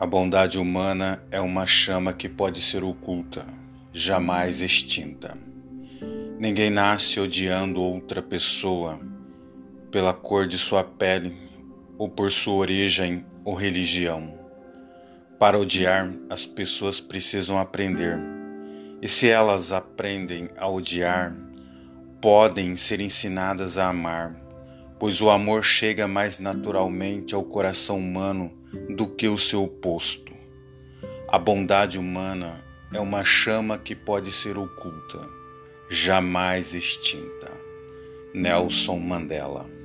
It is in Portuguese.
A bondade humana é uma chama que pode ser oculta, jamais extinta. Ninguém nasce odiando outra pessoa pela cor de sua pele ou por sua origem ou religião. Para odiar, as pessoas precisam aprender. E se elas aprendem a odiar, podem ser ensinadas a amar, pois o amor chega mais naturalmente ao coração humano do que o seu oposto. A bondade humana é uma chama que pode ser oculta, jamais extinta. Nelson Mandela